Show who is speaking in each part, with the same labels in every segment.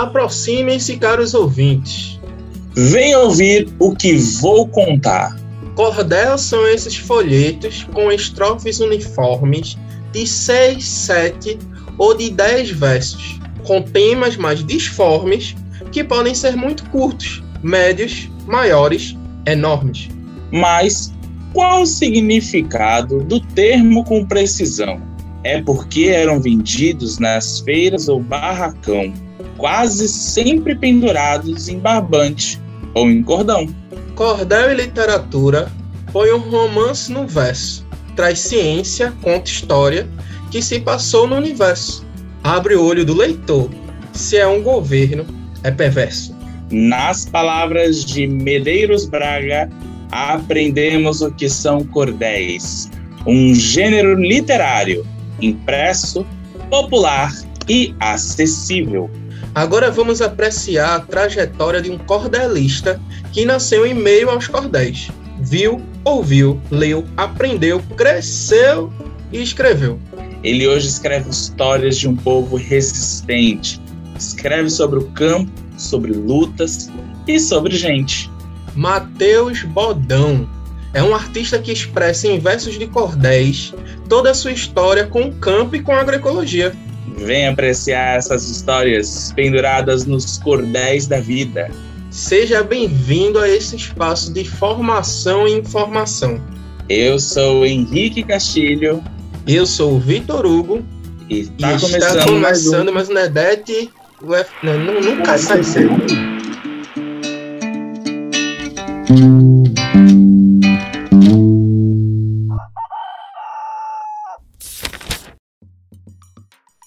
Speaker 1: Aproximem-se, caros ouvintes.
Speaker 2: Venha ouvir o que vou contar.
Speaker 1: Cordel são esses folhetos com estrofes uniformes de 6, 7 ou de 10 versos, com temas mais disformes que podem ser muito curtos, médios, maiores, enormes.
Speaker 2: Mas qual o significado do termo com precisão? É porque eram vendidos nas feiras ou barracão, quase sempre pendurados em barbante ou em cordão.
Speaker 1: Cordel e literatura põe um romance no verso, traz ciência, conta história que se passou no universo. Abre o olho do leitor. Se é um governo, é perverso.
Speaker 2: Nas palavras de Medeiros Braga, aprendemos o que são cordéis, um gênero literário, impresso, popular e acessível.
Speaker 1: Agora vamos apreciar a trajetória de um cordelista que nasceu em meio aos cordéis. Viu, ouviu, leu, aprendeu, cresceu e escreveu.
Speaker 2: Ele hoje escreve histórias de um povo resistente. Escreve sobre o campo, sobre lutas e sobre gente.
Speaker 1: Mateus Bodão é um artista que expressa em versos de cordéis toda a sua história com o campo e com a agroecologia.
Speaker 2: Vem apreciar essas histórias penduradas nos cordéis da vida.
Speaker 1: Seja bem-vindo a esse espaço de formação e informação.
Speaker 2: Eu sou Henrique Castilho.
Speaker 1: Eu sou o Vitor Hugo.
Speaker 2: E, tá
Speaker 1: e
Speaker 2: começando,
Speaker 1: está começando mais um Nedete. Não, nunca sai cedo.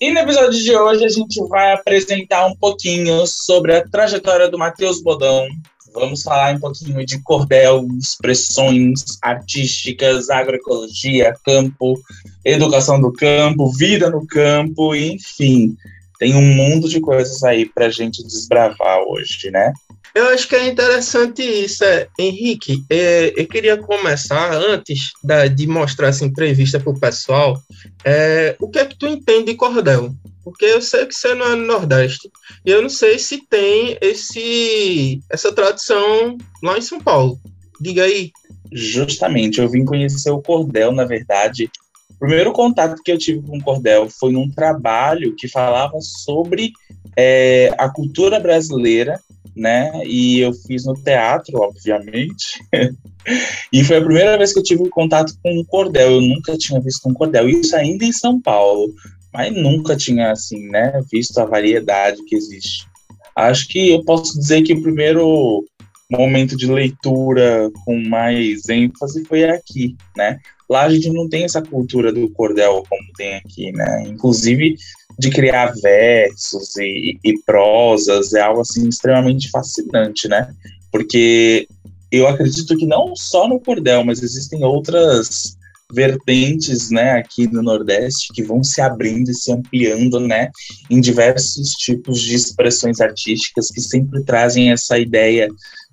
Speaker 2: E no episódio de hoje a gente vai apresentar um pouquinho sobre a trajetória do Matheus Bodão. Vamos falar um pouquinho de cordel, expressões artísticas, agroecologia, campo, educação do campo, vida no campo, enfim. Tem um mundo de coisas aí para a gente desbravar hoje, né?
Speaker 1: Eu acho que é interessante isso. É, Henrique, é, eu queria começar, antes da, de mostrar essa entrevista para o pessoal, é, o que é que tu entende de cordel? Porque eu sei que você não é no Nordeste, e eu não sei se tem esse, essa tradição lá em São Paulo. Diga aí.
Speaker 2: Justamente, eu vim conhecer o cordel, na verdade. O primeiro contato que eu tive com o cordel foi num trabalho que falava sobre é, a cultura brasileira né? E eu fiz no teatro, obviamente. e foi a primeira vez que eu tive contato com um cordel. Eu nunca tinha visto um cordel. Isso ainda em São Paulo. Mas nunca tinha, assim, né? Visto a variedade que existe. Acho que eu posso dizer que o primeiro momento de leitura com mais ênfase foi aqui, né? Lá a gente não tem essa cultura do cordel como tem aqui, né? Inclusive de criar versos e, e prosas é algo assim extremamente fascinante, né? Porque eu acredito que não só no cordel, mas existem outras vertentes, né, aqui no Nordeste que vão se abrindo e se ampliando, né, em diversos tipos de expressões artísticas que sempre trazem essa ideia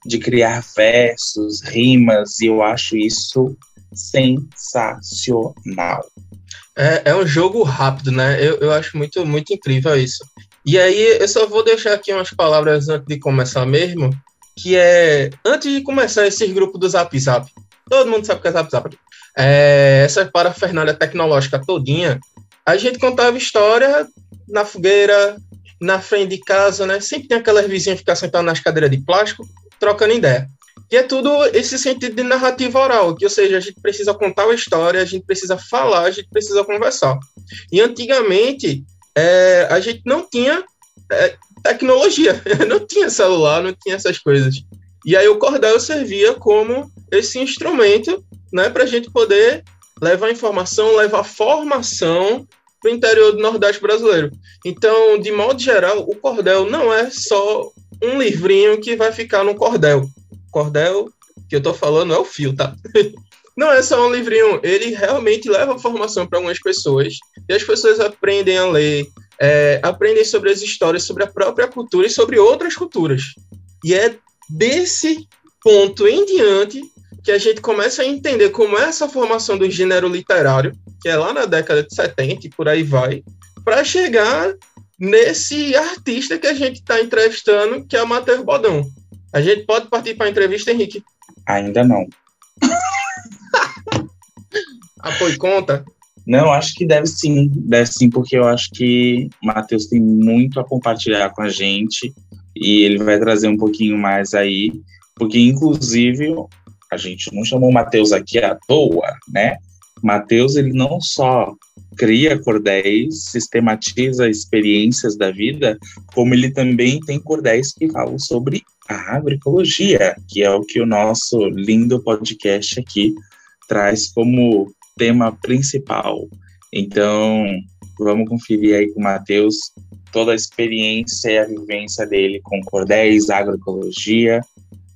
Speaker 2: de criar versos, rimas, e eu acho isso sensacional.
Speaker 1: É, é um jogo rápido, né? Eu, eu acho muito, muito incrível isso. E aí, eu só vou deixar aqui umas palavras antes de começar mesmo, que é, antes de começar esse grupo do Zap Zap, todo mundo sabe o que é Zap Zap, é, essa parafernália tecnológica todinha, a gente contava história na fogueira, na frente de casa, né? Sempre tem aquelas vizinhas que ficam sentadas nas cadeiras de plástico, trocando ideia. E é tudo esse sentido de narrativa oral, que, ou seja, a gente precisa contar uma história, a gente precisa falar, a gente precisa conversar. E antigamente, é, a gente não tinha é, tecnologia, não tinha celular, não tinha essas coisas. E aí o cordel servia como esse instrumento né, para a gente poder levar informação, levar formação para o interior do Nordeste brasileiro. Então, de modo geral, o cordel não é só um livrinho que vai ficar no cordel cordel que eu tô falando é o fio, tá? Não é só um livrinho, ele realmente leva formação para algumas pessoas e as pessoas aprendem a ler, é, aprendem sobre as histórias, sobre a própria cultura e sobre outras culturas. E é desse ponto em diante que a gente começa a entender como é essa formação do gênero literário, que é lá na década de 70 e por aí vai, para chegar nesse artista que a gente está entrevistando, que é o Matheus Bodão. A gente pode partir para a entrevista, Henrique?
Speaker 2: Ainda não.
Speaker 1: Apoio conta?
Speaker 2: Não, acho que deve sim. Deve sim, porque eu acho que o Matheus tem muito a compartilhar com a gente e ele vai trazer um pouquinho mais aí, porque inclusive a gente não chamou o Matheus aqui à toa, né? Matheus, ele não só cria cordéis, sistematiza experiências da vida, como ele também tem cordéis que falam sobre a agroecologia, que é o que o nosso lindo podcast aqui traz como tema principal. Então, vamos conferir aí com o Matheus toda a experiência e a vivência dele com cordéis, agroecologia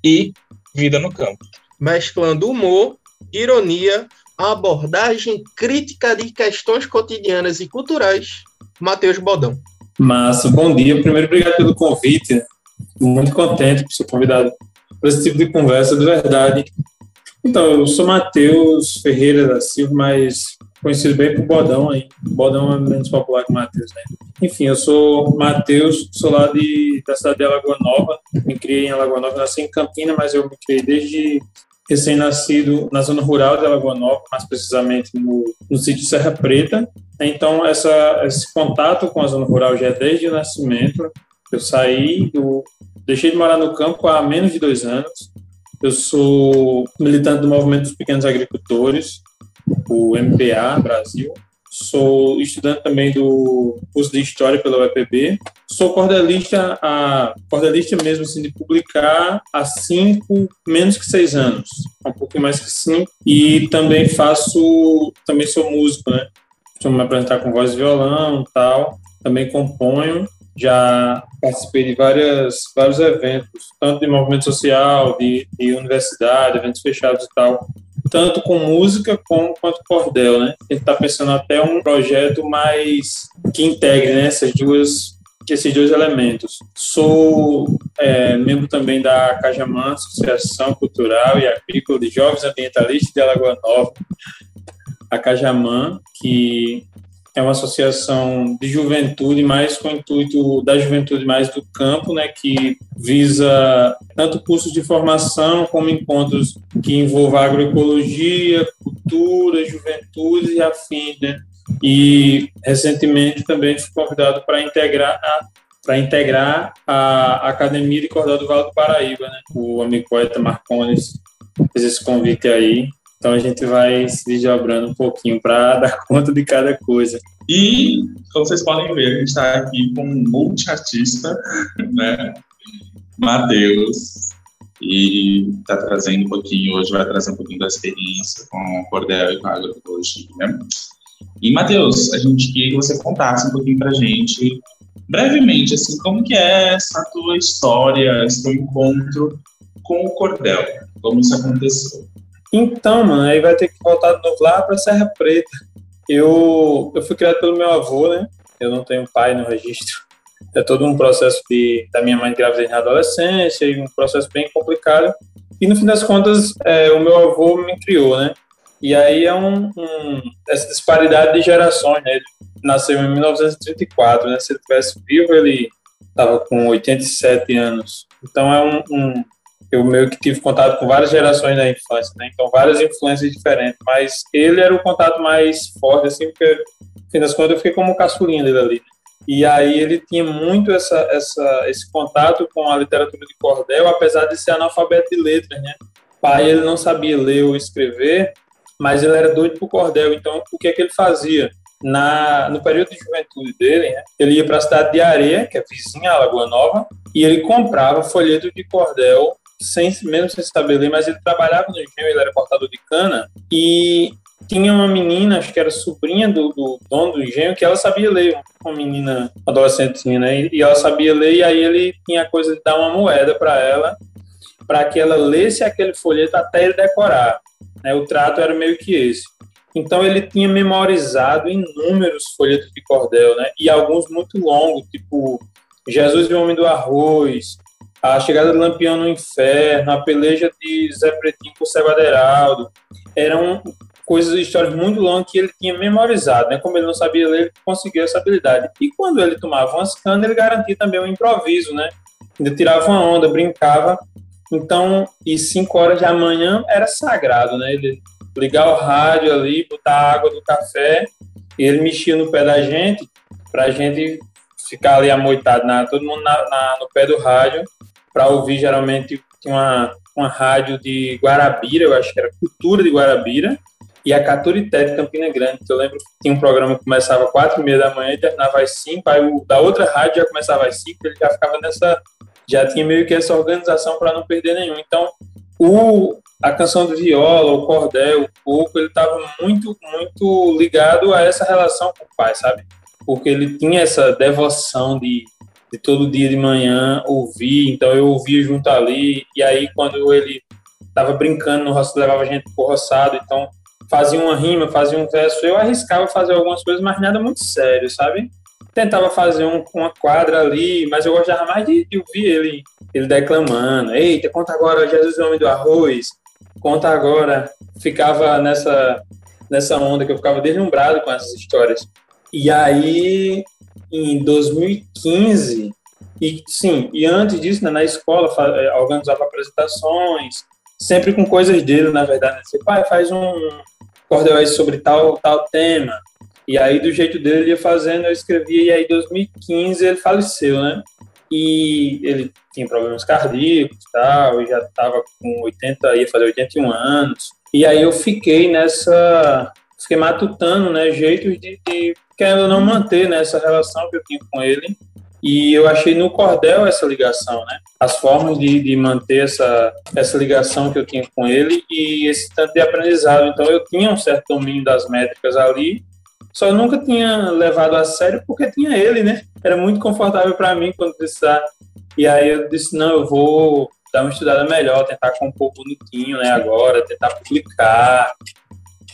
Speaker 2: e vida no campo.
Speaker 1: Mesclando humor, ironia, abordagem crítica de questões cotidianas e culturais, Matheus Bodão.
Speaker 3: Massa, bom dia. Primeiro, obrigado pelo convite. Muito contente por ser convidado para esse tipo de conversa, de verdade. Então, eu sou Matheus Ferreira da Silva, mas conhecido bem por Bodão aí. Bodão é menos popular que Matheus, né? Enfim, eu sou Matheus, sou lá de, da cidade de Alagoa Nova, me criei em Alagoa Nova, nasci em Campina, mas eu me criei desde recém-nascido na zona rural de Alagoa Nova, mais precisamente no, no sítio Serra Preta. Então, essa, esse contato com a zona rural já é desde o nascimento. Eu saí, deixei de morar no campo há menos de dois anos. Eu sou militante do Movimento dos Pequenos Agricultores, o MPA Brasil, sou estudante também do curso de História pela UEPB, sou cordelista, a, cordelista mesmo assim, de publicar há cinco, menos que seis anos, um pouco mais que cinco, e também faço, também sou músico, né? Costumo me apresentar com voz e violão tal, também componho, já participei de várias, vários eventos, tanto de movimento social, de, de universidade, eventos fechados e tal, tanto com música como quanto cordel, né? Gente está pensando até um projeto mais que integre né, essas duas, esses dois elementos. Sou é, membro também da Cajamã, Associação Cultural e Agrícola de Jovens Ambientalistas de Alagoa Nova, a Cajamã, que é uma associação de juventude, mais com o intuito da juventude mais do campo, né, que visa tanto cursos de formação como encontros que envolvam agroecologia, cultura, juventude e afins, né? E recentemente também fui convidado para integrar a para integrar a Academia de Cordel do Vale do Paraíba, né? O amigo poeta Marcones fez esse convite aí então a gente vai se desdobrando um pouquinho para dar conta de cada coisa.
Speaker 2: E, como vocês podem ver, a gente está aqui com um multiartista, né? Matheus, e está trazendo um pouquinho, hoje vai trazer um pouquinho da experiência com o cordel e com a agroecologia, né? E, Matheus, a gente queria que você contasse um pouquinho para a gente, brevemente, assim, como que é essa tua história, esse teu encontro com o cordel, como isso aconteceu.
Speaker 3: Então, mano, aí vai ter que voltar de novo lá para Serra Preta. Eu, eu fui criado pelo meu avô, né? Eu não tenho pai no registro. É todo um processo de, da minha mãe grávida na adolescência e um processo bem complicado. E no fim das contas, é, o meu avô me criou, né? E aí é um, um, essa disparidade de gerações, né? Ele nasceu em 1934, né? Se ele tivesse vivo, ele estava com 87 anos. Então é um, um, eu meio que tive contato com várias gerações da infância, né? Então, várias influências diferentes. Mas ele era o contato mais forte, assim, porque, no fim das contas, eu fiquei como caçulinha dele ali. E aí ele tinha muito essa, essa, esse contato com a literatura de cordel, apesar de ser analfabeto de letras, né? Pai, ele não sabia ler ou escrever, mas ele era doido por cordel. Então, o que é que ele fazia? Na, no período de juventude dele, né, ele ia para a cidade de Areia, que é vizinha a Lagoa Nova, e ele comprava folhetos de cordel sem, mesmo sem saber ler, mas ele trabalhava no engenho, ele era cortador de cana, e tinha uma menina, acho que era sobrinha do, do dono do engenho, que ela sabia ler, uma menina adolescentezinha, né? E ela sabia ler, e aí ele tinha a coisa de dar uma moeda para ela, para que ela lesse aquele folheto até ele decorar. Né? O trato era meio que esse. Então ele tinha memorizado inúmeros folhetos de cordel, né? E alguns muito longos, tipo Jesus e o Homem do Arroz, a chegada do Lampião no Inferno, a peleja de Zé Pretinho com o Seba Aderaldo, eram coisas, histórias muito longas que ele tinha memorizado, né? Como ele não sabia ler, ele conseguiu essa habilidade. E quando ele tomava umas canas, ele garantia também um improviso, né? Ainda tirava uma onda, brincava. Então, e 5 horas da manhã era sagrado, né? Ele ligar o rádio ali, botar a água do café, e ele mexia no pé da gente, pra gente ficar ali amoitado, na, todo mundo na, na, no pé do rádio, para ouvir geralmente uma, uma rádio de Guarabira, eu acho que era Cultura de Guarabira, e a Caturité de Campina Grande, que eu lembro que tinha um programa que começava às quatro e meia da manhã e terminava às cinco, aí o da outra rádio já começava às cinco, ele já ficava nessa, já tinha meio que essa organização para não perder nenhum. Então, o, a canção de viola, o cordel, o coco, ele estava muito, muito ligado a essa relação com o pai, sabe? Porque ele tinha essa devoção de, de todo dia de manhã ouvir, então eu ouvia junto ali, e aí quando ele estava brincando no roçado, levava a gente pro roçado, então fazia uma rima, fazia um verso, eu arriscava fazer algumas coisas, mas nada muito sério, sabe? Tentava fazer um, uma quadra ali, mas eu gostava mais de, de ouvir ele, ele declamando. Eita, conta agora Jesus, o homem do arroz. Conta agora. Ficava nessa, nessa onda que eu ficava deslumbrado com essas histórias. E aí, em 2015, e sim, e antes disso, né, na escola, organizava apresentações, sempre com coisas dele, na verdade. Né? pai, faz um, cordel sobre tal, tal tema. E aí, do jeito dele, ele ia fazendo, eu escrevia, e aí, em 2015, ele faleceu, né? E ele tinha problemas cardíacos e tal, e já estava com 80, ia fazer 81 anos. E aí eu fiquei nessa, fiquei matutando, né, jeitos de, de querendo não manter né, essa relação que eu tinha com ele. E eu achei no cordel essa ligação, né? As formas de, de manter essa, essa ligação que eu tinha com ele e esse tanto de aprendizado. Então eu tinha um certo domínio das métricas ali, só nunca tinha levado a sério porque tinha ele, né? Era muito confortável para mim quando precisar. E aí eu disse, não, eu vou dar uma estudada melhor, tentar compor bonitinho, né, agora, tentar publicar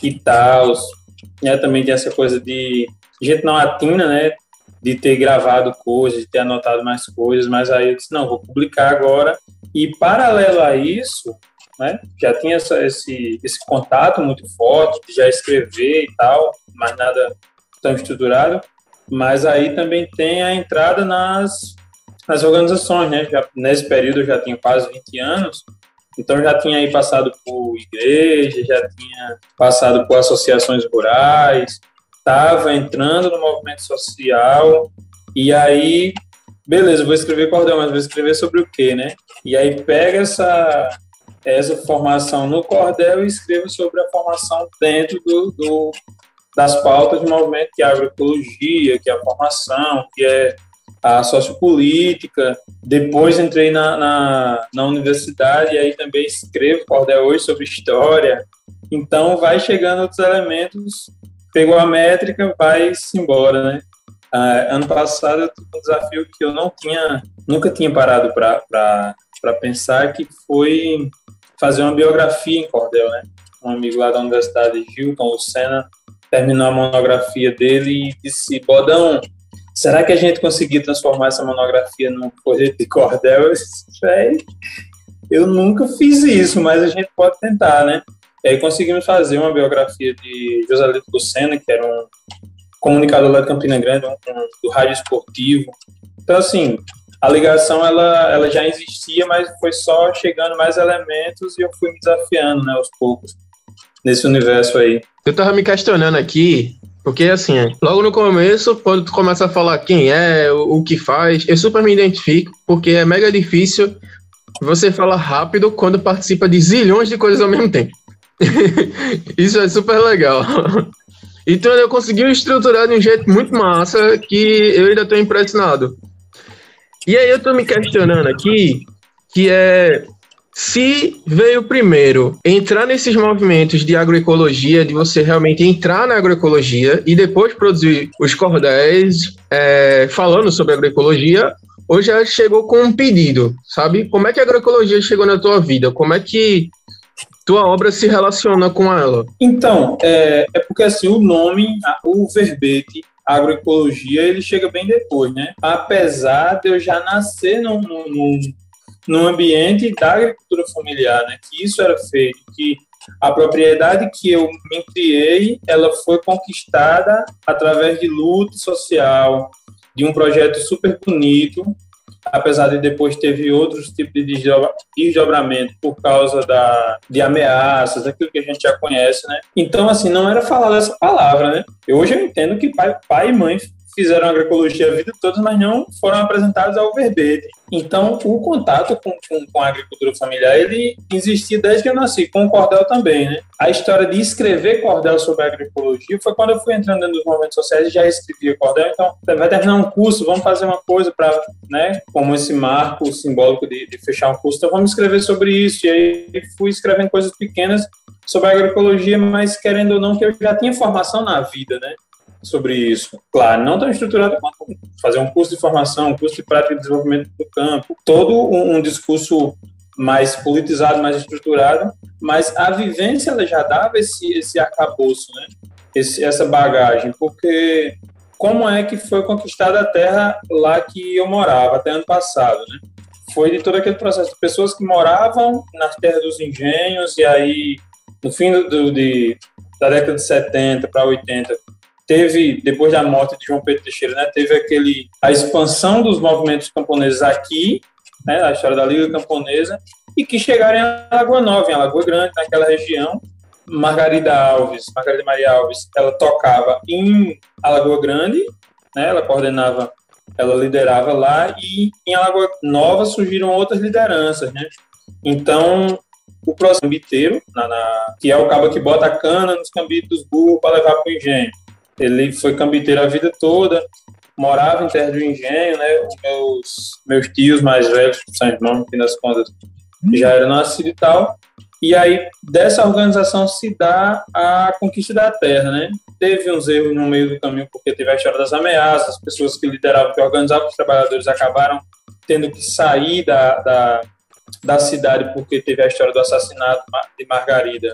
Speaker 3: e tal. Né, também tem essa coisa de gente não atina, né, de ter gravado coisas, de ter anotado mais coisas, mas aí eu disse, não, vou publicar agora. E paralelo a isso, né, já tinha essa, esse, esse contato muito forte, de já escrever e tal, mas nada tão estruturado. Mas aí também tem a entrada nas, nas organizações, né? Já, nesse período eu já tinha quase 20 anos, então já tinha aí passado por igreja, já tinha passado por associações rurais, estava entrando no movimento social, e aí, beleza, vou escrever cordel, mas vou escrever sobre o quê, né? E aí pega essa, essa formação no cordel e escreve sobre a formação dentro do, do das pautas do movimento que é a agroecologia, que é a formação, que é a sociopolítica. Depois entrei na, na, na universidade e aí também escrevo cordel hoje sobre história. Então vai chegando outros elementos pegou a métrica, vai-se embora, né? Ah, ano passado eu tive um desafio que eu não tinha, nunca tinha parado para pensar, que foi fazer uma biografia em cordel, né? Um amigo lá da Universidade de Hilton, o Senna, terminou a monografia dele e disse, Bodão, será que a gente conseguiu transformar essa monografia num projeto de cordel? Eu nunca fiz isso, mas a gente pode tentar, né? E aí conseguimos fazer uma biografia de Joselito Lucena, que era um comunicador lá de Campina Grande, um, um, do rádio esportivo. Então, assim, a ligação ela, ela já existia, mas foi só chegando mais elementos e eu fui me desafiando, né, aos poucos, nesse universo aí.
Speaker 1: Eu tava me questionando aqui, porque assim, logo no começo, quando tu começa a falar quem é, o, que faz, eu super me identifico, porque é mega difícil você falar rápido quando participa de zilhões de coisas ao mesmo tempo. Isso é super legal. Então eu consegui estruturar de um jeito muito massa que eu ainda estou impressionado. E aí eu estou me questionando aqui, que é se veio primeiro entrar nesses movimentos de agroecologia, de você realmente entrar na agroecologia e depois produzir os cordéis é, falando sobre agroecologia, ou já chegou com um pedido, sabe? Como é que a agroecologia chegou na tua vida? Como é que tua obra se relaciona com ela?
Speaker 3: Então, é, é porque assim, o nome, o verbete agroecologia, ele chega bem depois, né? Apesar de eu já nascer num, num, num ambiente da agricultura familiar, né? Que isso era feito, que a propriedade que eu me criei, ela foi conquistada através de luta social, de um projeto super bonito, apesar de depois teve outros tipos de desdobramento por causa da, de ameaças, aquilo que a gente já conhece, né? Então, assim, não era falar dessa palavra, né? Eu, hoje eu entendo que pai, pai e mãe fizeram agroecologia a vida toda, mas não foram apresentados ao verbete. Então, o contato com, com, com, a agricultura familiar, ele existia desde que eu nasci, com o cordel também, né? A história de escrever cordel sobre agroecologia foi quando eu fui entrando dos movimentos sociais e já escrevia cordel, então, vai terminar um curso, vamos fazer uma coisa para, né, como esse marco simbólico de, de fechar um curso, então vamos escrever sobre isso, e aí fui escrevendo coisas pequenas sobre agroecologia, mas querendo ou não, que eu já tinha formação na vida, né? Sobre isso. Claro, não tão estruturado quanto fazer um curso de formação, um curso de prática de desenvolvimento do campo, todo um, um discurso mais politizado, mais estruturado, mas a vivência ela já dava esse, esse arcabouço, né? Esse, essa bagagem, porque como é que foi conquistada a terra lá que eu morava até ano passado, né? Foi de todo aquele processo de pessoas que moravam nas terras dos engenhos e aí no fim do, do de, da década de 70 para 80 teve, depois da morte de João Pedro Teixeira, né, teve aquele, a expansão dos movimentos camponeses aqui, né, a história da Liga Camponesa, e que chegaram em Alagoa Nova, em Alagoa Grande, naquela região. Margarida Alves, Margarida Maria Alves, ela tocava em Alagoa Grande, né, ela coordenava, ela liderava lá, e em Alagoa Nova surgiram outras lideranças, né? Então, o próximo biteiro, na, na, que é o cabo que bota a cana nos cambitos burros para levar para o engenho. Ele foi cambiteiro a vida toda, morava em Terra do Engenho, né? Os meus, meus tios mais velhos, que são irmãos, no fim das contas, já eram nascidos e tal. E aí, dessa organização se dá a conquista da terra, né? Teve uns erros no meio do caminho, porque teve a história das ameaças, as pessoas que lideravam, que organizavam os trabalhadores acabaram tendo que sair da, da, da cidade porque teve a história do assassinato de Margarida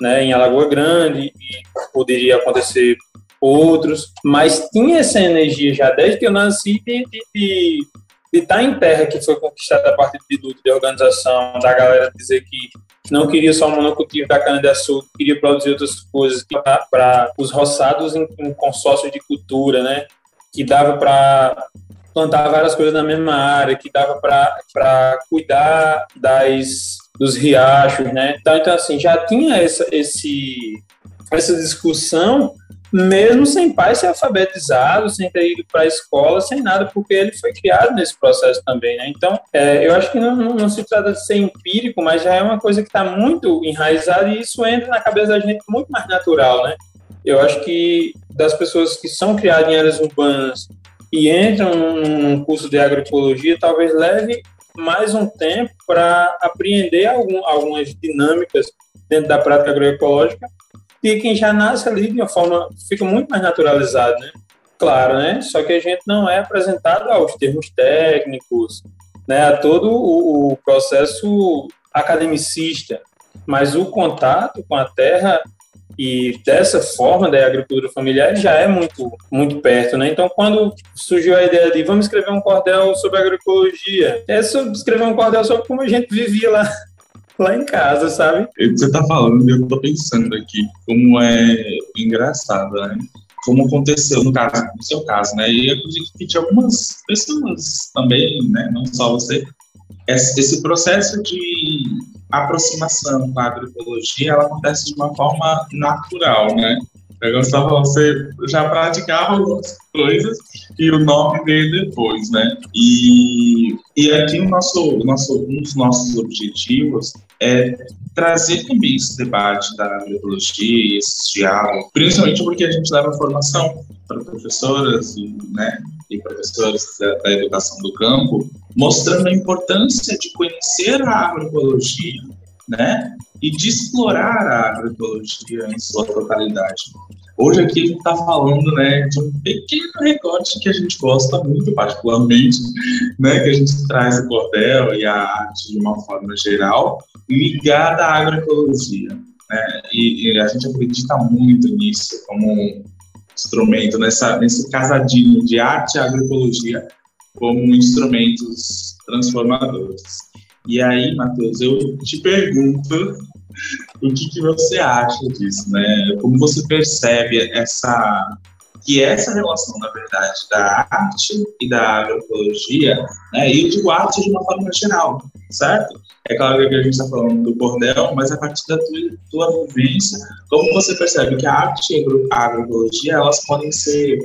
Speaker 3: né, em Alagoa Grande, e poderia acontecer outros, mas tinha essa energia já desde que eu nasci de, de, de, de estar em terra que foi conquistada a partir de luta, de organização, da galera dizer que não queria só o monocultivo da cana-de-açúcar, queria produzir outras coisas para os roçados em, em consórcio de cultura, né? Que dava para plantar várias coisas na mesma área, que dava para cuidar das dos riachos, né? Então, então assim, já tinha essa, esse, essa discussão mesmo sem pai ser alfabetizado, sem ter ido para a escola, sem nada, porque ele foi criado nesse processo também, né? Então, é, eu acho que não, não, não, se trata de ser empírico, mas já é uma coisa que está muito enraizada e isso entra na cabeça da gente muito mais natural, né? Eu acho que das pessoas que são criadas em áreas urbanas e entram num curso de agroecologia, talvez leve mais um tempo para apreender algum, algumas dinâmicas dentro da prática agroecológica e quem já nasce ali de uma forma, fica muito mais naturalizado, né? Claro, né? Só que a gente não é apresentado aos termos técnicos, né? A todo o, o processo academicista, mas o contato com a terra e dessa forma da agricultura familiar já é muito muito perto, né? Então, quando surgiu a ideia de vamos escrever um cordel sobre agroecologia, é sobre escrever um cordel sobre como a gente vivia lá lá em casa, sabe?
Speaker 2: Você tá falando, eu tô pensando aqui, como é engraçado, né? Como aconteceu no caso, no seu caso, né? E acredito que tinha algumas pessoas também, né? Não só você, esse processo de aproximação com a agroecologia, ela acontece de uma forma natural, né? Eu só você já praticava algumas coisas e o nome veio depois, né? E, e aqui o nosso, nosso, um dos nossos objetivos é trazer também esse debate da agroecologia, esses diálogos, principalmente porque a gente leva formação para professoras e, né, e professores da, da educação do campo, mostrando a importância de conhecer a agroecologia, né? E de explorar a agroecologia em sua totalidade. Hoje aqui a gente está falando né, de um pequeno recorte que a gente gosta muito, particularmente, né, que a gente traz o cordel e a arte de uma forma geral, ligada à agroecologia. Né, e, e, a gente acredita muito nisso como instrumento, nessa, nesse casadinho de arte e agroecologia como instrumentos transformadores. E aí, Matheus, eu te pergunto o que, que você acha disso, né? Como você percebe essa que essa relação, na verdade, da arte e da agroecologia, né, e eu digo arte de uma forma geral, certo? É claro que a gente está falando do cordel, mas a partir da tua, tua vivência, como você percebe que a arte e a agroecologia, elas podem ser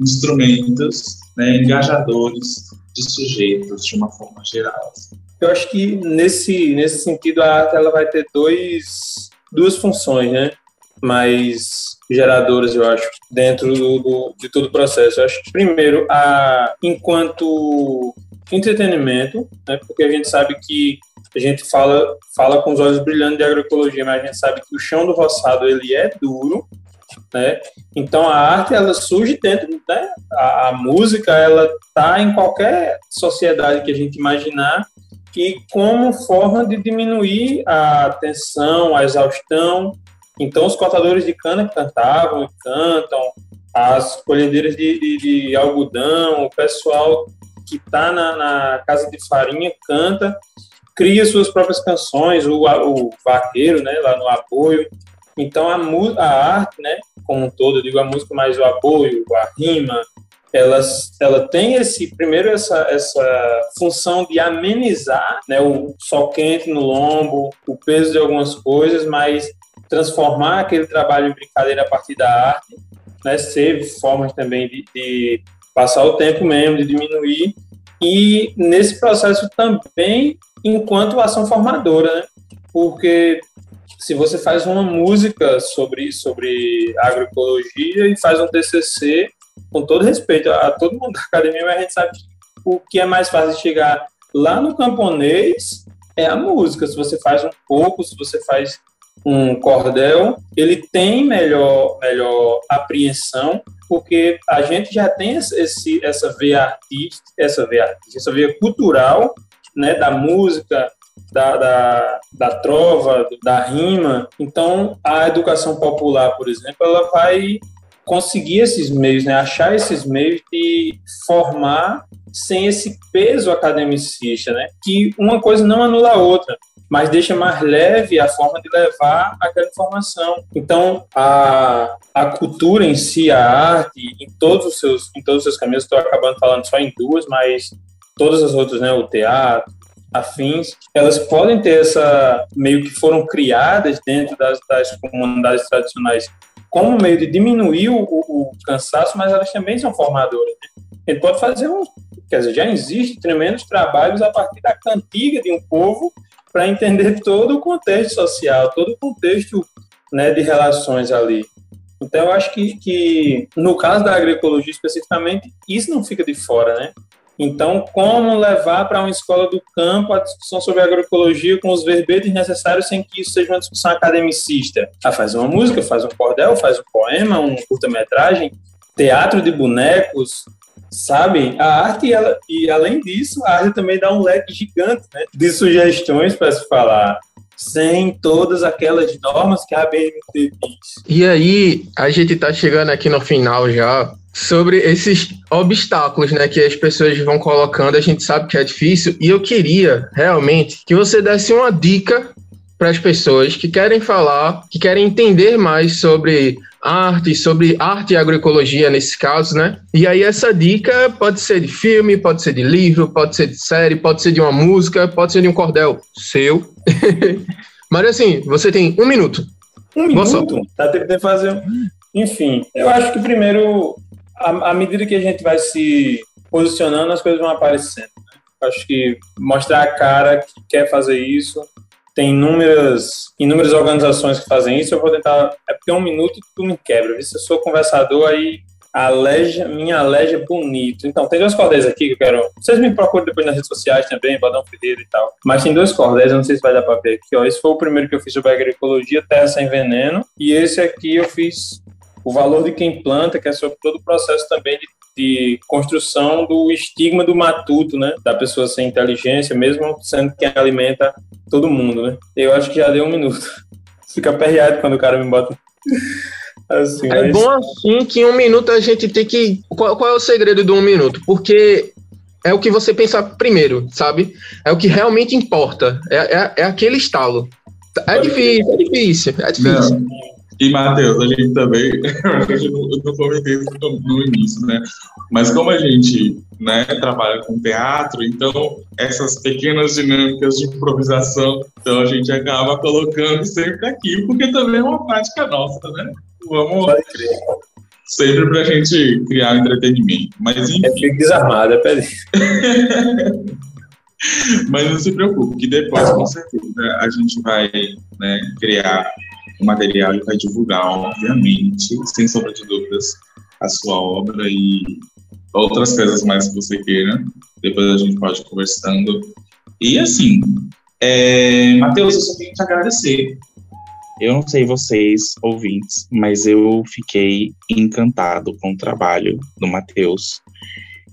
Speaker 2: instrumentos, né, engajadores de sujeitos de uma forma geral.
Speaker 3: Eu acho que nesse, nesse sentido a arte ela vai ter dois, duas funções, né? Mais geradoras, eu acho, dentro do, do, de todo o processo. Eu acho que, primeiro, a, enquanto entretenimento, né, porque a gente sabe que a gente fala, fala com os olhos brilhando de agroecologia, mas a gente sabe que o chão do roçado ele é duro, né? Então a arte ela surge dentro, né? A, a música ela tá em qualquer sociedade que a gente imaginar e como forma de diminuir a tensão, a exaustão então, os cortadores de cana cantavam e cantam, as colhedeiras de, de, de algodão, o pessoal que está na, na, casa de farinha canta, cria suas próprias canções, o, o vaqueiro, né, lá no apoio. Então, a, a arte, né, como um todo, eu digo a música, mas o apoio, a rima, ela, ela tem esse primeiro essa, essa função de amenizar né, o sol quente no lombo, o peso de algumas coisas, mas transformar aquele trabalho em brincadeira a partir da arte, né, ser formas também de, de passar o tempo mesmo, de diminuir, e nesse processo também enquanto ação formadora, né? porque se você faz uma música sobre, sobre agroecologia e faz um TCC, com todo respeito a todo mundo da academia, mas a gente sabe que o que é mais fácil de chegar lá no camponês é a música. Se você faz um pouco, se você faz um cordel, ele tem melhor, melhor apreensão, porque a gente já tem esse, essa veia essa veia, artística, essa veia cultural, né, da música, da, da, da trova, da rima. Então, a educação popular, por exemplo, ela vai conseguir esses meios, né, achar esses meios de formar sem esse peso academicista, né, que uma coisa não anula a outra mas deixa mais leve a forma de levar aquela informação. Então, a, a cultura em si, a arte, em todos os seus, em todos os seus caminhos, estou acabando falando só em duas, mas todas as outras, né, o teatro, afins, elas podem ter essa, meio que foram criadas dentro das, das comunidades tradicionais como meio de diminuir o, o, cansaço, mas elas também são formadoras. Né? Gente pode fazer um, quer dizer, já existe tremendos trabalhos a partir da cantiga de um povo para entender todo o contexto social, todo o contexto né, de relações ali. Então, eu acho que, que, no caso da agroecologia especificamente, isso não fica de fora, né? Então, como levar para uma escola do campo a discussão sobre agroecologia com os verbetes necessários sem que isso seja uma discussão academicista? Ah, faz uma música, faz um cordel, faz um poema, um curta-metragem, teatro de bonecos, sabe? A arte, ela, e além disso, a arte também dá um leque gigante né, de sugestões para se falar sem todas aquelas normas que a BNT diz.
Speaker 1: E aí, a gente está chegando aqui no final já sobre esses obstáculos, né, que as pessoas vão colocando, a gente sabe que é difícil, e eu queria realmente que você desse uma dica para as pessoas que querem falar, que querem entender mais sobre arte, sobre arte e agroecologia nesse caso, né? E aí essa dica pode ser de filme, pode ser de livro, pode ser de série, pode ser de uma música, pode ser de um cordel seu. Mas assim, você tem um minuto.
Speaker 3: Um minuto? Tá tentando fazer. Enfim, eu acho que primeiro, à medida que a gente vai se posicionando, as coisas vão aparecendo. Né? Acho que mostrar a cara que quer fazer isso, tem inúmeras, inúmeras organizações que fazem isso. Eu vou tentar. É porque um minuto tu me quebra. Se eu sou conversador, aí aleja, minha aleja é bonito. Então, tem dois cordéis aqui que eu quero. Vocês me procuram depois nas redes sociais também, Badão Ferreira e tal. Mas tem dois cordéis, eu não sei se vai dar para ver aqui. Ó. Esse foi o primeiro que eu fiz sobre agroecologia, terra sem veneno. E esse aqui eu fiz o valor de quem planta, que é sobre todo o processo também de de construção do estigma do matuto, né? Da pessoa sem inteligência, mesmo sendo quem alimenta todo mundo, né? Eu acho que já deu um minuto. Fica aperreado quando o cara me bota.
Speaker 1: Assim, é mas... bom assim que em um minuto a gente tem que. Qual, qual é o segredo do um minuto? Porque é o que você pensa primeiro, sabe? É o que realmente importa. É, é, é aquele estalo. É difícil, é difícil, é difícil.
Speaker 2: Não. E, Matheus, a gente também, a gente não, não comentei isso no início, né? Mas como a gente né, trabalha com teatro, então essas pequenas dinâmicas de improvisação, então a gente acaba colocando sempre aqui, porque também é uma prática nossa, né? Vamos sempre para a gente criar entretenimento. Mas enfim.
Speaker 3: É fico desarmado, é peraí.
Speaker 2: Mas não se preocupe, que depois, com certeza, a gente vai né, criar o material e vai divulgar, obviamente, sem sombra de dúvidas, a sua obra e outras coisas mais que você queira. Depois a gente pode conversando. E assim, é, Matheus, eu só tenho que te agradecer. Eu não sei vocês, ouvintes, mas eu fiquei encantado com o trabalho do Matheus.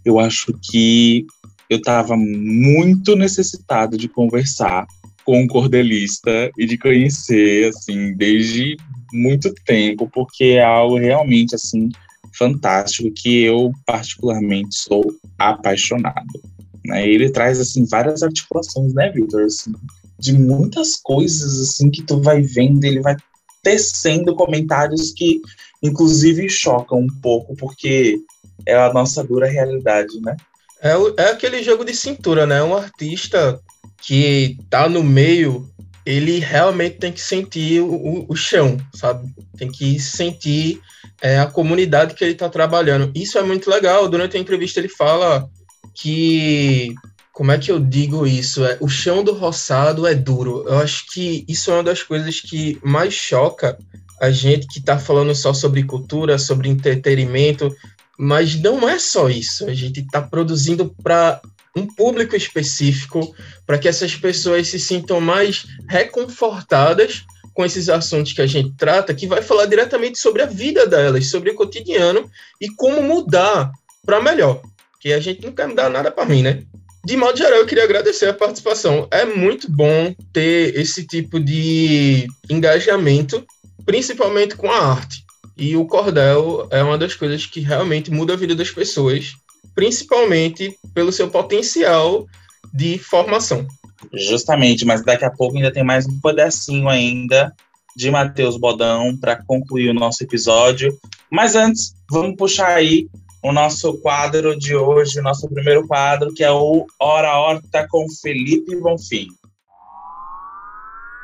Speaker 2: Eu acho que eu estava muito necessitado de conversar com um cordelista e de conhecer, assim, desde muito tempo, porque é algo realmente, assim, fantástico que eu particularmente sou apaixonado. Né? Ele traz, assim, várias articulações, né, Victor? Assim, de muitas coisas, assim, que tu vai vendo, ele vai tecendo comentários que, inclusive, chocam um pouco, porque é a nossa dura realidade, né?
Speaker 1: É, é aquele jogo de cintura, né? Um artista que tá no meio, ele realmente tem que sentir o, o chão, sabe? Tem que sentir é, a comunidade que ele tá trabalhando. Isso é muito legal. Durante a entrevista ele fala que como é que eu digo isso? É, o chão do roçado é duro. Eu acho que isso é uma das coisas que mais choca a gente que está falando só sobre cultura, sobre entretenimento, mas não é só isso. A gente está produzindo para um público específico, para que essas pessoas se sintam mais reconfortadas com esses assuntos que a gente trata, que vai falar diretamente sobre a vida delas, sobre o cotidiano e como mudar para melhor. Que a gente não quer mudar nada para mim, né? De modo geral, eu queria agradecer a participação. É muito bom ter esse tipo de engajamento, principalmente com a arte. E o cordel é uma das coisas que realmente muda a vida das pessoas, principalmente pelo seu potencial de formação.
Speaker 2: Justamente, mas daqui a pouco ainda tem mais um pedacinho ainda de Matheus Bodão para concluir o nosso episódio. Mas antes, vamos puxar aí o nosso quadro de hoje, o nosso primeiro quadro, que é o Hora Horta com Felipe Bonfim.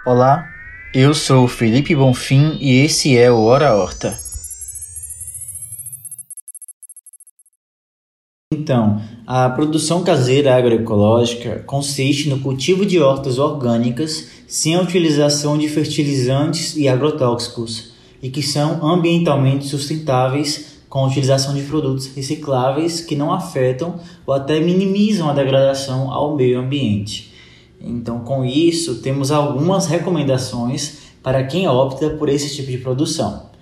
Speaker 4: Olá, eu sou Felipe Bonfim e esse é o Hora Horta. Então, a produção caseira agroecológica consiste no cultivo de hortas orgânicas sem a utilização de fertilizantes e agrotóxicos e que são ambientalmente sustentáveis com a utilização de produtos recicláveis que não afetam ou até minimizam a degradação ao meio ambiente. Então, com isso, temos algumas recomendações para quem opta por esse tipo de produção.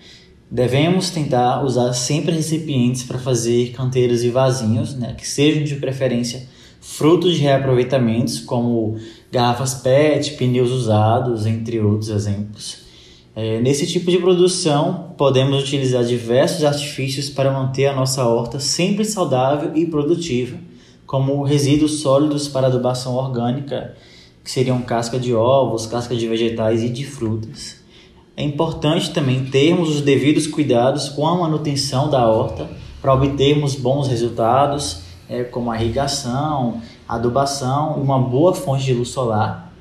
Speaker 4: Devemos tentar usar sempre recipientes para fazer canteiros e vasinhos, né, que sejam de preferência frutos de reaproveitamentos, como garrafas PET, pneus usados, entre outros exemplos. É, nesse tipo de produção, podemos utilizar diversos artifícios para manter a nossa horta sempre saudável e produtiva, como resíduos sólidos para adubação orgânica, que seriam casca de ovos, casca de vegetais e de frutas. É importante também termos os devidos cuidados com a manutenção da horta para obtermos bons resultados, é, como a irrigação, adubação e uma boa fonte de luz solar,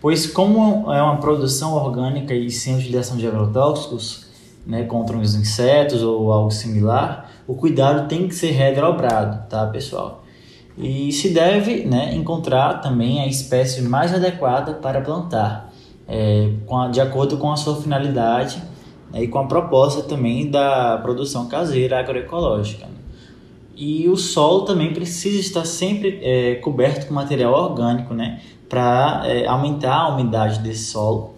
Speaker 4: pois como é uma produção orgânica e sem utilização de agrotóxicos, né, contra os insetos ou algo similar, o cuidado tem que ser redobrado, tá, pessoal? E se deve né, encontrar também a espécie mais adequada para plantar é, a, de acordo com a sua finalidade né, e com a proposta também da produção caseira agroecológica. E o solo também precisa estar sempre é, coberto com material orgânico, né, para é, aumentar a umidade desse solo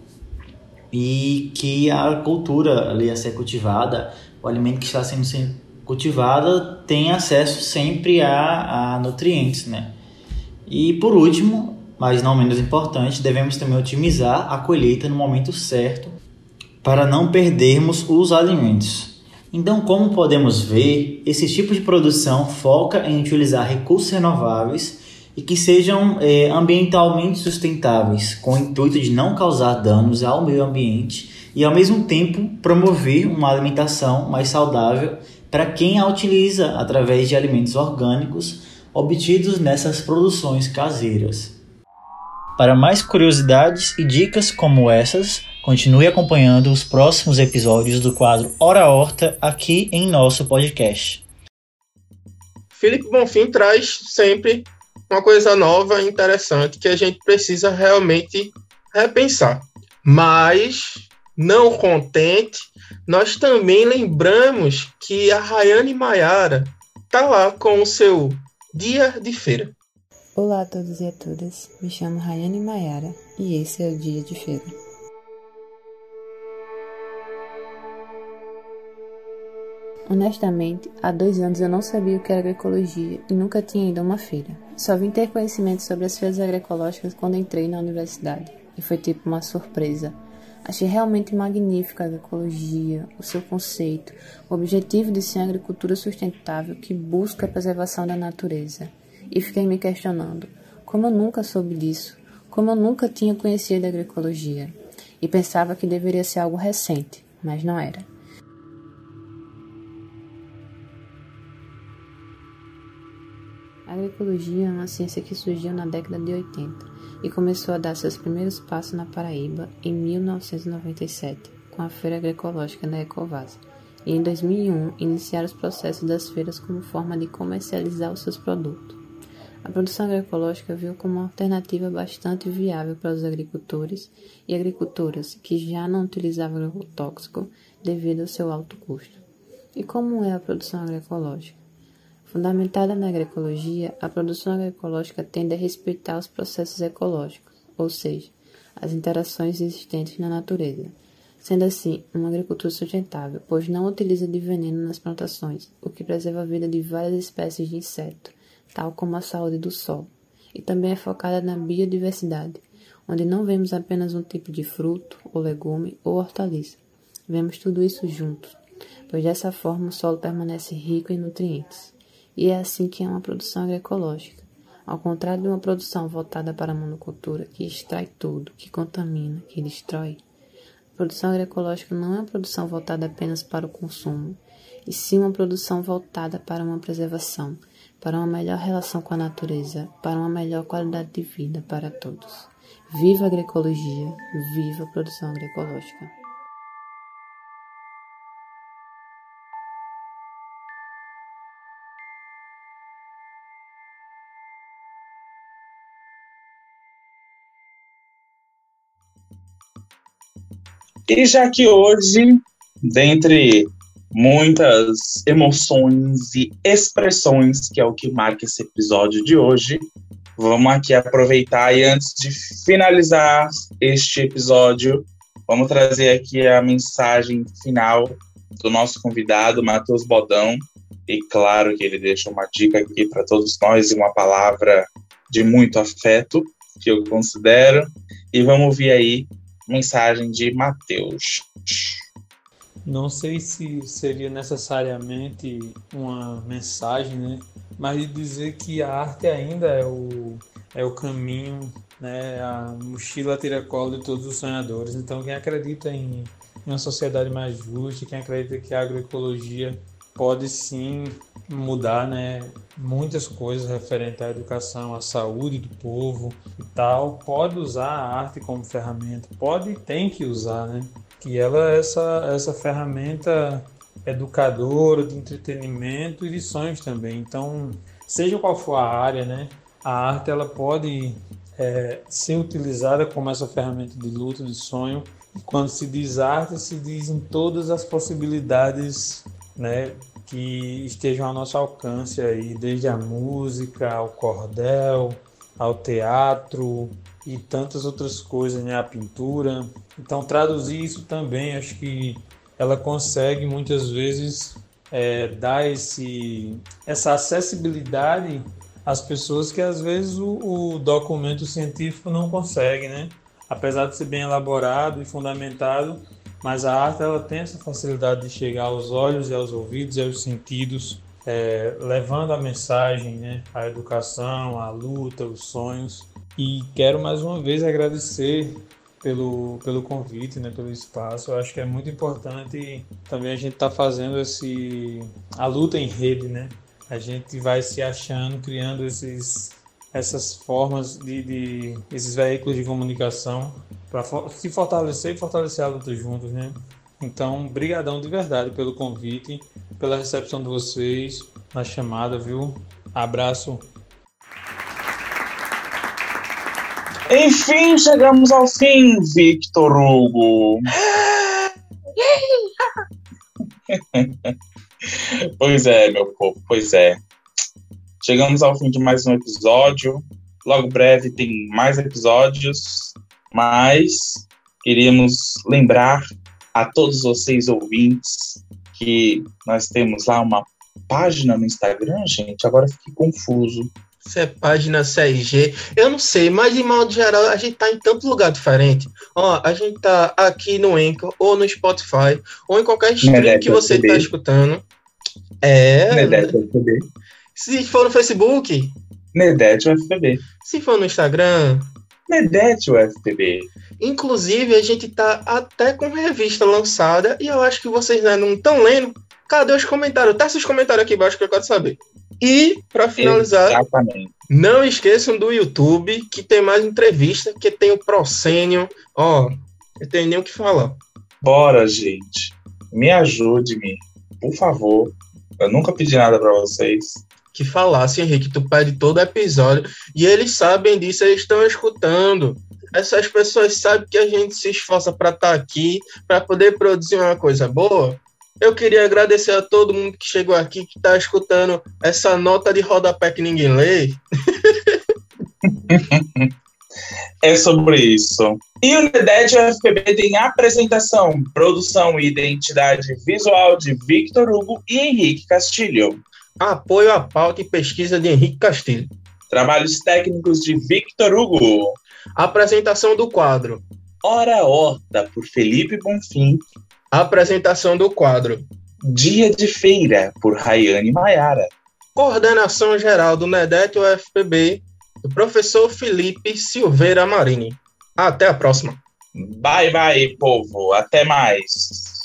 Speaker 4: e que a cultura ali a ser cultivada, o alimento que está sendo cultivado, tenha acesso sempre a, a nutrientes, né. E por último, mas não menos importante, devemos também otimizar a colheita no momento certo para não perdermos os alimentos. Então, como podemos ver, esse tipo de produção foca em utilizar recursos renováveis e que sejam é, ambientalmente sustentáveis, com o intuito de não causar danos ao meio ambiente e, ao mesmo tempo, promover uma alimentação mais saudável para quem a utiliza através de alimentos orgânicos obtidos nessas produções caseiras. Para mais curiosidades e dicas como essas, continue acompanhando os próximos episódios do quadro Hora Horta aqui em nosso podcast.
Speaker 1: Felipe Bonfim traz sempre uma coisa nova e interessante que a gente precisa realmente repensar. Mas, não contente, nós também lembramos que a Rayane Maiara está lá com o seu dia de feira.
Speaker 5: Olá a todos e a todas, me chamo Rayane Maiara e esse é o dia de feira. Honestamente, há dois anos eu não sabia o que era agroecologia e nunca tinha ido a uma feira. Só vim ter conhecimento sobre as feiras agroecológicas quando entrei na universidade, e foi tipo uma surpresa. Achei realmente magnífica a agroecologia, o seu conceito, o objetivo de ser agricultura sustentável que busca a preservação da natureza. E fiquei me questionando, como eu nunca soube disso, como eu nunca tinha conhecido a agroecologia, e pensava que deveria ser algo recente, mas não era. A agroecologia é uma ciência que surgiu na década de 80 e começou a dar seus primeiros passos na Paraíba em 1997, com a Feira Agroecológica da Ecovasa, e em 2001 iniciaram os processos das feiras como forma de comercializar os seus produtos. A produção agroecológica viu como uma alternativa bastante viável para os agricultores e agricultoras que já não utilizavam agrotóxico devido ao seu alto custo. E como é a produção agroecológica? Fundamentada na agroecologia, a produção agroecológica tende a respeitar os processos ecológicos, ou seja, as interações existentes na natureza, sendo assim uma agricultura sustentável, pois não utiliza de veneno nas plantações, o que preserva a vida de várias espécies de insetos, tal como a saúde do solo, e também é focada na biodiversidade, onde não vemos apenas um tipo de fruto, ou legume, ou hortaliça. Vemos tudo isso juntos, pois dessa forma o solo permanece rico em nutrientes. E é assim que é uma produção agroecológica. Ao contrário de uma produção voltada para a monocultura, que extrai tudo, que contamina, que destrói, a produção agroecológica não é uma produção voltada apenas para o consumo, e sim uma produção voltada para uma preservação, para uma melhor relação com a natureza, para uma melhor qualidade de vida para todos. Viva a agroecologia, viva a produção agroecológica.
Speaker 2: E já que hoje, dentre muitas emoções e expressões, que é o que marca esse episódio de hoje, vamos aqui aproveitar e antes de finalizar este episódio, vamos trazer aqui a mensagem final do nosso convidado, Matheus Bodão. E claro que ele deixa uma dica aqui para todos nós e uma palavra de muito afeto, que eu considero. E vamos ouvir aí mensagem de Mateus.
Speaker 3: Não sei se seria necessariamente uma mensagem, né? Mas dizer que a arte ainda é o, é o caminho, né? A mochila tiracola de todos os sonhadores. Então, quem acredita em, em uma sociedade mais justa, quem acredita que a agroecologia pode sim mudar, né? Muitas coisas referentes à educação, à saúde do povo e tal. Pode usar a arte como ferramenta, pode e tem que usar, né? Que ela é essa, essa ferramenta educadora, de entretenimento e de sonhos também. Então, seja qual for a área, né? A arte ela pode é, ser utilizada como essa ferramenta de luta, de sonho. Quando se diz arte, se diz em todas as possibilidades né, que estejam ao nosso alcance aí, desde a música, ao cordel, ao teatro e tantas outras coisas, né, a pintura. Então traduzir isso também, acho que ela consegue muitas vezes é, dar esse, essa acessibilidade às pessoas que às vezes o, o documento científico não consegue, né? Apesar de ser bem elaborado e fundamentado, mas a arte ela tem essa facilidade de chegar aos olhos e aos ouvidos e aos sentidos é, levando a mensagem, né, a educação, a luta, os sonhos. E quero mais uma vez agradecer pelo, pelo convite, né, pelo espaço. Eu acho que é muito importante também a gente estar tá fazendo esse a luta em rede, né? A gente vai se achando, criando esses essas formas de, de esses veículos de comunicação para se fortalecer e fortalecer a luta juntos, né? Então, brigadão de verdade pelo convite, pela recepção de vocês na chamada, viu? Abraço.
Speaker 2: Enfim, chegamos ao fim, Victor Hugo. pois é, meu povo, pois é. Chegamos ao fim de mais um episódio. Logo breve tem mais episódios, mas queríamos lembrar a todos vocês ouvintes que nós temos lá uma página no Instagram, gente. Agora fiquei confuso.
Speaker 1: Se é página CRG, eu não sei, mas de modo geral a gente tá em tanto lugar diferente. Ó, a gente tá aqui no Anchor, ou no Spotify, ou em qualquer stream que você está escutando. É.
Speaker 2: Nedete UFPB.
Speaker 1: Se for no Facebook.
Speaker 2: Nedete UFPB.
Speaker 1: Se for no Instagram.
Speaker 2: Nedete UFPB.
Speaker 1: Inclusive, a gente tá até com revista lançada e eu acho que vocês não estão lendo. Cadê os comentários? Tá esses comentários aqui embaixo que eu quero saber. E, para finalizar,
Speaker 2: Exatamente.
Speaker 1: não esqueçam do YouTube, que tem mais entrevista, que tem o Procênio. Ó, eu tenho nem o que falar.
Speaker 2: Bora, gente. Me ajude-me, por favor. Eu nunca pedi nada para vocês.
Speaker 1: Que falasse, Henrique, tu pede todo episódio. E eles sabem disso, eles estão escutando. Essas pessoas sabem que a gente se esforça para estar tá aqui, para poder produzir uma coisa boa. Eu queria agradecer a todo mundo que chegou aqui, que está escutando essa nota de rodapé que ninguém lê.
Speaker 2: é sobre isso. E o Unidade UFPB tem apresentação, produção e identidade visual de Victor Hugo e Henrique Castilho.
Speaker 1: Apoio à pauta e pesquisa de Henrique Castilho.
Speaker 2: Trabalhos técnicos de Victor Hugo.
Speaker 1: Apresentação do quadro.
Speaker 2: Hora Horta, por Felipe Bonfim
Speaker 1: Apresentação do quadro.
Speaker 2: Dia de Feira, por Rayane Maiara.
Speaker 1: Coordenação geral do NEDET UFPB, do professor Felipe Silveira Marini. Até a próxima.
Speaker 2: Bye, bye, povo. Até mais.